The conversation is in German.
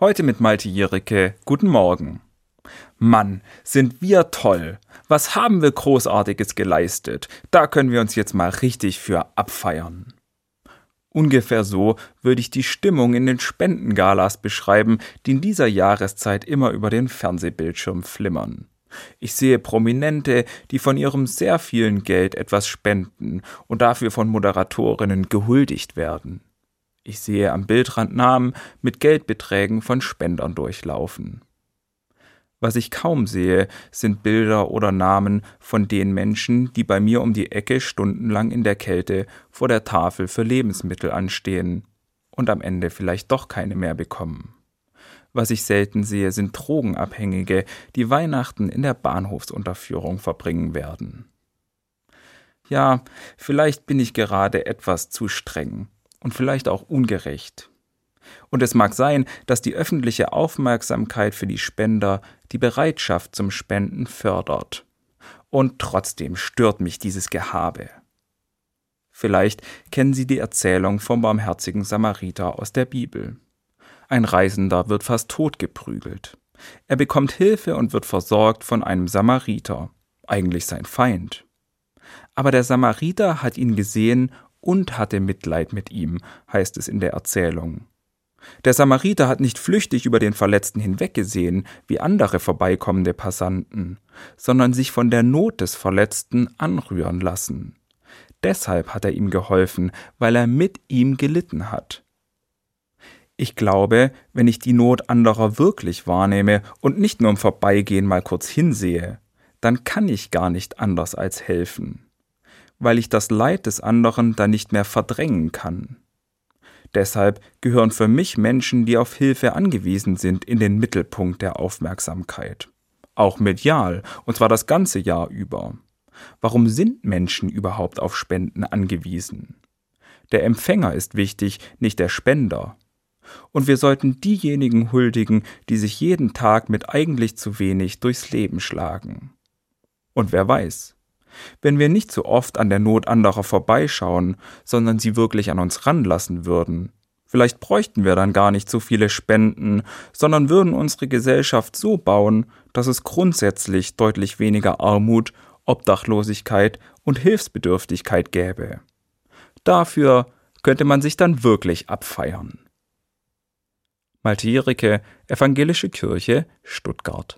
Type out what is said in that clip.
Heute mit Malte Jericke. Guten Morgen. Mann, sind wir toll. Was haben wir Großartiges geleistet? Da können wir uns jetzt mal richtig für abfeiern. Ungefähr so würde ich die Stimmung in den Spendengalas beschreiben, die in dieser Jahreszeit immer über den Fernsehbildschirm flimmern. Ich sehe Prominente, die von ihrem sehr vielen Geld etwas spenden und dafür von Moderatorinnen gehuldigt werden. Ich sehe am Bildrand Namen mit Geldbeträgen von Spendern durchlaufen. Was ich kaum sehe, sind Bilder oder Namen von den Menschen, die bei mir um die Ecke stundenlang in der Kälte vor der Tafel für Lebensmittel anstehen und am Ende vielleicht doch keine mehr bekommen. Was ich selten sehe, sind Drogenabhängige, die Weihnachten in der Bahnhofsunterführung verbringen werden. Ja, vielleicht bin ich gerade etwas zu streng und vielleicht auch ungerecht. Und es mag sein, dass die öffentliche Aufmerksamkeit für die Spender die Bereitschaft zum Spenden fördert. Und trotzdem stört mich dieses Gehabe. Vielleicht kennen Sie die Erzählung vom barmherzigen Samariter aus der Bibel. Ein Reisender wird fast totgeprügelt. Er bekommt Hilfe und wird versorgt von einem Samariter, eigentlich sein Feind. Aber der Samariter hat ihn gesehen und hatte Mitleid mit ihm, heißt es in der Erzählung. Der Samariter hat nicht flüchtig über den Verletzten hinweggesehen, wie andere vorbeikommende Passanten, sondern sich von der Not des Verletzten anrühren lassen. Deshalb hat er ihm geholfen, weil er mit ihm gelitten hat. Ich glaube, wenn ich die Not anderer wirklich wahrnehme und nicht nur im Vorbeigehen mal kurz hinsehe, dann kann ich gar nicht anders als helfen, weil ich das Leid des anderen dann nicht mehr verdrängen kann. Deshalb gehören für mich Menschen, die auf Hilfe angewiesen sind, in den Mittelpunkt der Aufmerksamkeit. Auch medial, und zwar das ganze Jahr über. Warum sind Menschen überhaupt auf Spenden angewiesen? Der Empfänger ist wichtig, nicht der Spender. Und wir sollten diejenigen huldigen, die sich jeden Tag mit eigentlich zu wenig durchs Leben schlagen. Und wer weiß, wenn wir nicht so oft an der Not anderer vorbeischauen, sondern sie wirklich an uns ranlassen würden, vielleicht bräuchten wir dann gar nicht so viele Spenden, sondern würden unsere Gesellschaft so bauen, dass es grundsätzlich deutlich weniger Armut, Obdachlosigkeit und Hilfsbedürftigkeit gäbe. Dafür könnte man sich dann wirklich abfeiern. Malte Jericke, Evangelische Kirche, Stuttgart